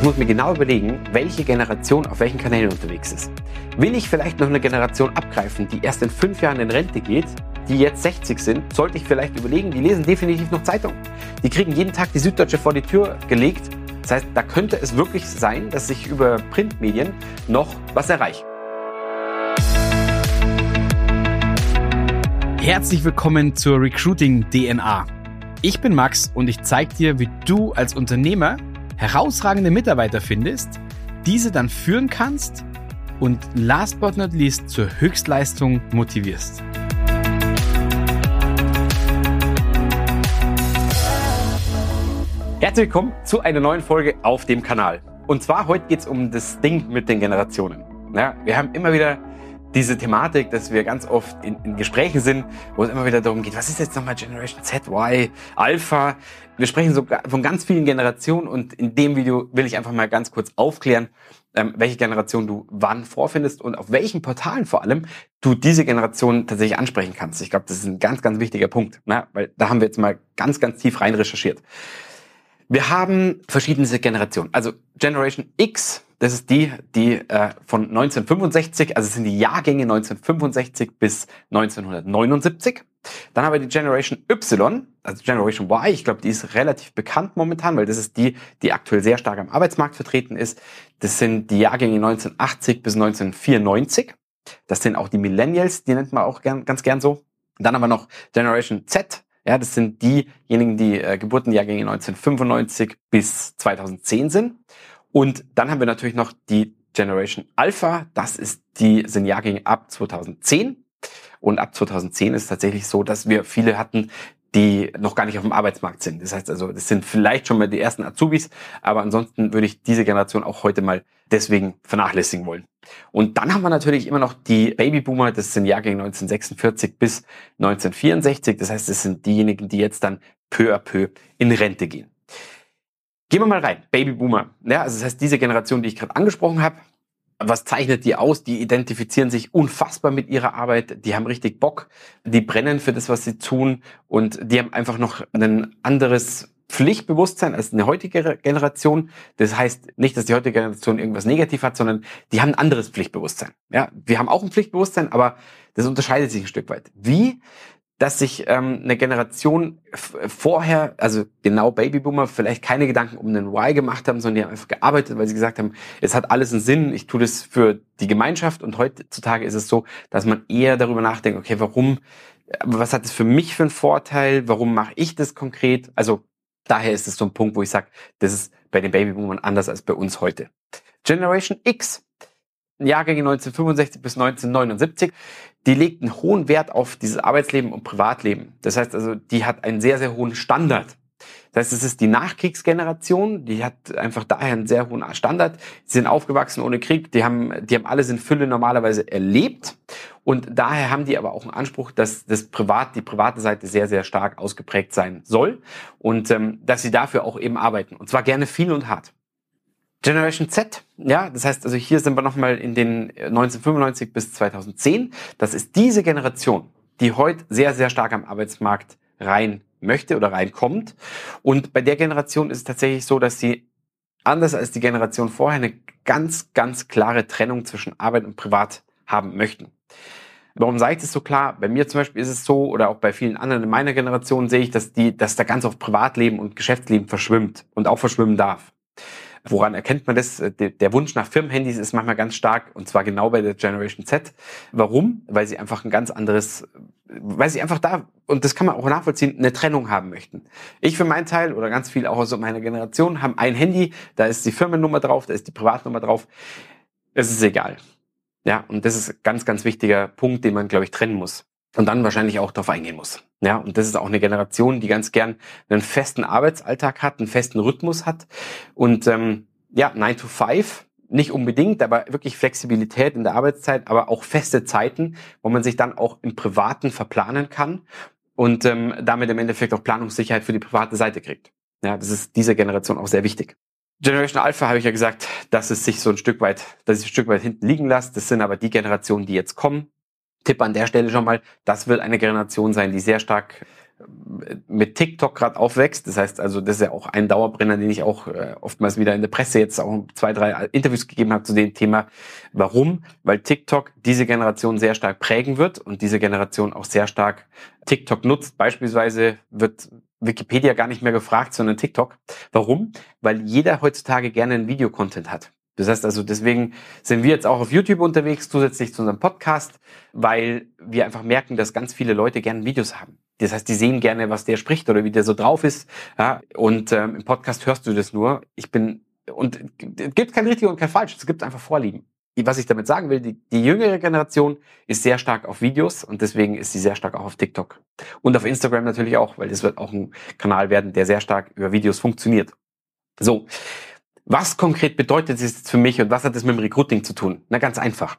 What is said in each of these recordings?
Ich muss mir genau überlegen, welche Generation auf welchen Kanälen unterwegs ist. Will ich vielleicht noch eine Generation abgreifen, die erst in fünf Jahren in Rente geht, die jetzt 60 sind, sollte ich vielleicht überlegen, die lesen definitiv noch Zeitung. Die kriegen jeden Tag die Süddeutsche vor die Tür gelegt. Das heißt, da könnte es wirklich sein, dass ich über Printmedien noch was erreiche. Herzlich willkommen zur Recruiting DNA. Ich bin Max und ich zeige dir, wie du als Unternehmer herausragende Mitarbeiter findest, diese dann führen kannst und last but not least zur Höchstleistung motivierst. Herzlich willkommen zu einer neuen Folge auf dem Kanal. Und zwar heute geht es um das Ding mit den Generationen. Ja, wir haben immer wieder diese Thematik, dass wir ganz oft in, in, Gesprächen sind, wo es immer wieder darum geht, was ist jetzt nochmal Generation Z, Y, Alpha? Wir sprechen sogar von ganz vielen Generationen und in dem Video will ich einfach mal ganz kurz aufklären, ähm, welche Generation du wann vorfindest und auf welchen Portalen vor allem du diese Generation tatsächlich ansprechen kannst. Ich glaube, das ist ein ganz, ganz wichtiger Punkt, ne? weil da haben wir jetzt mal ganz, ganz tief rein recherchiert. Wir haben verschiedene Generationen. Also Generation X, das ist die, die äh, von 1965, also sind die Jahrgänge 1965 bis 1979. Dann haben wir die Generation Y, also Generation Y. Ich glaube, die ist relativ bekannt momentan, weil das ist die, die aktuell sehr stark am Arbeitsmarkt vertreten ist. Das sind die Jahrgänge 1980 bis 1994. Das sind auch die Millennials, die nennt man auch gern, ganz gern so. Dann haben wir noch Generation Z. Ja, das sind diejenigen, die äh, Geburtenjahrgänge 1995 bis 2010 sind. Und dann haben wir natürlich noch die Generation Alpha. Das ist die, sind Jahrgänge ab 2010. Und ab 2010 ist es tatsächlich so, dass wir viele hatten, die noch gar nicht auf dem Arbeitsmarkt sind. Das heißt also, das sind vielleicht schon mal die ersten Azubis, aber ansonsten würde ich diese Generation auch heute mal deswegen vernachlässigen wollen. Und dann haben wir natürlich immer noch die Babyboomer, das sind Jahrgänge 1946 bis 1964. Das heißt, das sind diejenigen, die jetzt dann peu à peu in Rente gehen. Gehen wir mal rein. Babyboomer. Ja, also das heißt, diese Generation, die ich gerade angesprochen habe, was zeichnet die aus? Die identifizieren sich unfassbar mit ihrer Arbeit, die haben richtig Bock, die brennen für das, was sie tun und die haben einfach noch ein anderes Pflichtbewusstsein als eine heutige Generation. Das heißt nicht, dass die heutige Generation irgendwas negativ hat, sondern die haben ein anderes Pflichtbewusstsein. Ja, wir haben auch ein Pflichtbewusstsein, aber das unterscheidet sich ein Stück weit. Wie? Dass sich ähm, eine Generation vorher, also genau Babyboomer, vielleicht keine Gedanken um den Why gemacht haben, sondern die haben einfach gearbeitet, weil sie gesagt haben, es hat alles einen Sinn, ich tue das für die Gemeinschaft und heutzutage ist es so, dass man eher darüber nachdenkt, okay, warum, was hat es für mich für einen Vorteil, warum mache ich das konkret? Also daher ist es so ein Punkt, wo ich sage, das ist bei den Babyboomern anders als bei uns heute. Generation X Jahrgänge 1965 bis 1979, die legt einen hohen Wert auf dieses Arbeitsleben und Privatleben. Das heißt also, die hat einen sehr, sehr hohen Standard. Das heißt, es ist die Nachkriegsgeneration, die hat einfach daher einen sehr hohen Standard. Sie sind aufgewachsen ohne Krieg, die haben, die haben alles in Fülle normalerweise erlebt. Und daher haben die aber auch einen Anspruch, dass das Privat, die private Seite sehr, sehr stark ausgeprägt sein soll. Und ähm, dass sie dafür auch eben arbeiten. Und zwar gerne viel und hart. Generation Z, ja, das heißt also hier sind wir nochmal in den 1995 bis 2010. Das ist diese Generation, die heute sehr, sehr stark am Arbeitsmarkt rein möchte oder reinkommt. Und bei der Generation ist es tatsächlich so, dass sie anders als die Generation vorher eine ganz, ganz klare Trennung zwischen Arbeit und Privat haben möchten. Warum sage ich das so klar? Bei mir zum Beispiel ist es so, oder auch bei vielen anderen in meiner Generation sehe ich, dass die, dass da ganz oft Privatleben und Geschäftsleben verschwimmt und auch verschwimmen darf. Woran erkennt man das? Der Wunsch nach Firmenhandys ist manchmal ganz stark und zwar genau bei der Generation Z. Warum? Weil sie einfach ein ganz anderes, weil sie einfach da, und das kann man auch nachvollziehen, eine Trennung haben möchten. Ich für meinen Teil oder ganz viel auch aus meiner Generation haben ein Handy, da ist die Firmennummer drauf, da ist die Privatnummer drauf. Es ist egal. Ja, und das ist ein ganz, ganz wichtiger Punkt, den man, glaube ich, trennen muss und dann wahrscheinlich auch darauf eingehen muss. Ja, und das ist auch eine Generation, die ganz gern einen festen Arbeitsalltag hat, einen festen Rhythmus hat und ähm, ja, 9 to 5 nicht unbedingt, aber wirklich Flexibilität in der Arbeitszeit, aber auch feste Zeiten, wo man sich dann auch im Privaten verplanen kann und ähm, damit im Endeffekt auch Planungssicherheit für die private Seite kriegt. Ja, das ist dieser Generation auch sehr wichtig. Generation Alpha habe ich ja gesagt, dass es sich so ein Stück weit, dass ich ein Stück weit hinten liegen lässt. Das sind aber die Generationen, die jetzt kommen, Tipp an der Stelle schon mal, das wird eine Generation sein, die sehr stark mit TikTok gerade aufwächst. Das heißt also, das ist ja auch ein Dauerbrenner, den ich auch äh, oftmals wieder in der Presse jetzt auch zwei, drei Interviews gegeben habe zu dem Thema. Warum? Weil TikTok diese Generation sehr stark prägen wird und diese Generation auch sehr stark TikTok nutzt. Beispielsweise wird Wikipedia gar nicht mehr gefragt, sondern TikTok. Warum? Weil jeder heutzutage gerne einen Videocontent hat. Das heißt also, deswegen sind wir jetzt auch auf YouTube unterwegs, zusätzlich zu unserem Podcast, weil wir einfach merken, dass ganz viele Leute gerne Videos haben. Das heißt, die sehen gerne, was der spricht oder wie der so drauf ist. Ja, und ähm, im Podcast hörst du das nur. Ich bin, und es gibt kein richtig und kein falsch, es gibt einfach Vorlieben. Was ich damit sagen will, die, die jüngere Generation ist sehr stark auf Videos und deswegen ist sie sehr stark auch auf TikTok. Und auf Instagram natürlich auch, weil das wird auch ein Kanal werden, der sehr stark über Videos funktioniert. So, was konkret bedeutet es jetzt für mich und was hat das mit dem Recruiting zu tun? Na ganz einfach.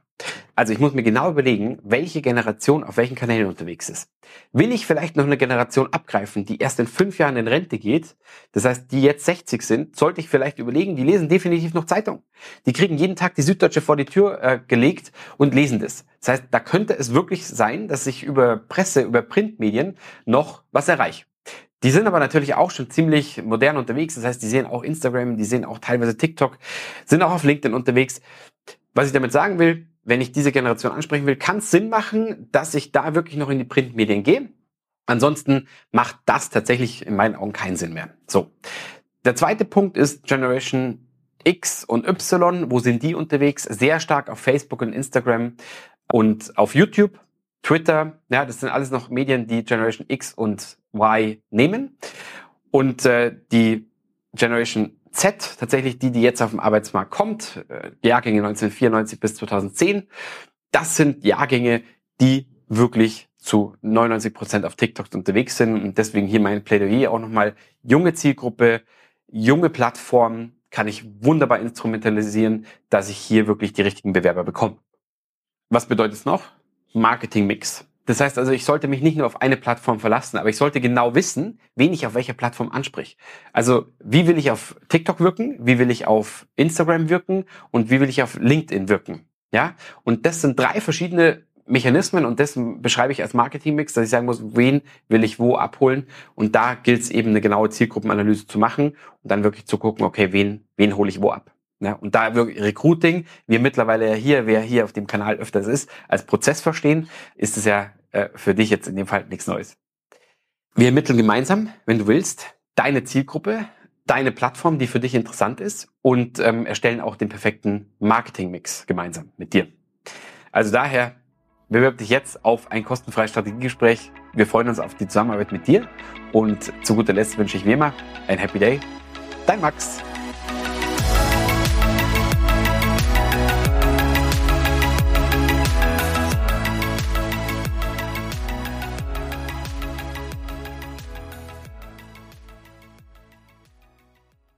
Also ich muss mir genau überlegen, welche Generation auf welchen Kanälen unterwegs ist. Will ich vielleicht noch eine Generation abgreifen, die erst in fünf Jahren in Rente geht, das heißt, die jetzt 60 sind, sollte ich vielleicht überlegen, die lesen definitiv noch Zeitung. Die kriegen jeden Tag die Süddeutsche vor die Tür äh, gelegt und lesen das. Das heißt, da könnte es wirklich sein, dass ich über Presse, über Printmedien noch was erreiche. Die sind aber natürlich auch schon ziemlich modern unterwegs. Das heißt, die sehen auch Instagram, die sehen auch teilweise TikTok, sind auch auf LinkedIn unterwegs. Was ich damit sagen will, wenn ich diese Generation ansprechen will, kann es Sinn machen, dass ich da wirklich noch in die Printmedien gehe. Ansonsten macht das tatsächlich in meinen Augen keinen Sinn mehr. So. Der zweite Punkt ist Generation X und Y. Wo sind die unterwegs? Sehr stark auf Facebook und Instagram und auf YouTube. Twitter, ja, das sind alles noch Medien, die Generation X und Y nehmen. Und äh, die Generation Z, tatsächlich die, die jetzt auf dem Arbeitsmarkt kommt, äh, Jahrgänge 1994 bis 2010, das sind Jahrgänge, die wirklich zu 99 Prozent auf TikTok unterwegs sind. Und deswegen hier mein Plädoyer auch nochmal. Junge Zielgruppe, junge Plattformen kann ich wunderbar instrumentalisieren, dass ich hier wirklich die richtigen Bewerber bekomme. Was bedeutet es noch? Marketingmix. Das heißt also, ich sollte mich nicht nur auf eine Plattform verlassen, aber ich sollte genau wissen, wen ich auf welcher Plattform anspreche. Also, wie will ich auf TikTok wirken? Wie will ich auf Instagram wirken? Und wie will ich auf LinkedIn wirken? Ja? Und das sind drei verschiedene Mechanismen und das beschreibe ich als Marketingmix, dass ich sagen muss, wen will ich wo abholen und da gilt es eben eine genaue Zielgruppenanalyse zu machen und dann wirklich zu gucken, okay, wen, wen hole ich wo ab. Ja, und da wirklich Recruiting, wir mittlerweile ja hier, wer hier auf dem Kanal öfters ist, als Prozess verstehen, ist es ja äh, für dich jetzt in dem Fall nichts Neues. Wir ermitteln gemeinsam, wenn du willst, deine Zielgruppe, deine Plattform, die für dich interessant ist und ähm, erstellen auch den perfekten Marketingmix gemeinsam mit dir. Also daher bewirb dich jetzt auf ein kostenfreies Strategiegespräch. Wir freuen uns auf die Zusammenarbeit mit dir und zu guter Letzt wünsche ich wie immer ein Happy Day. Dein Max.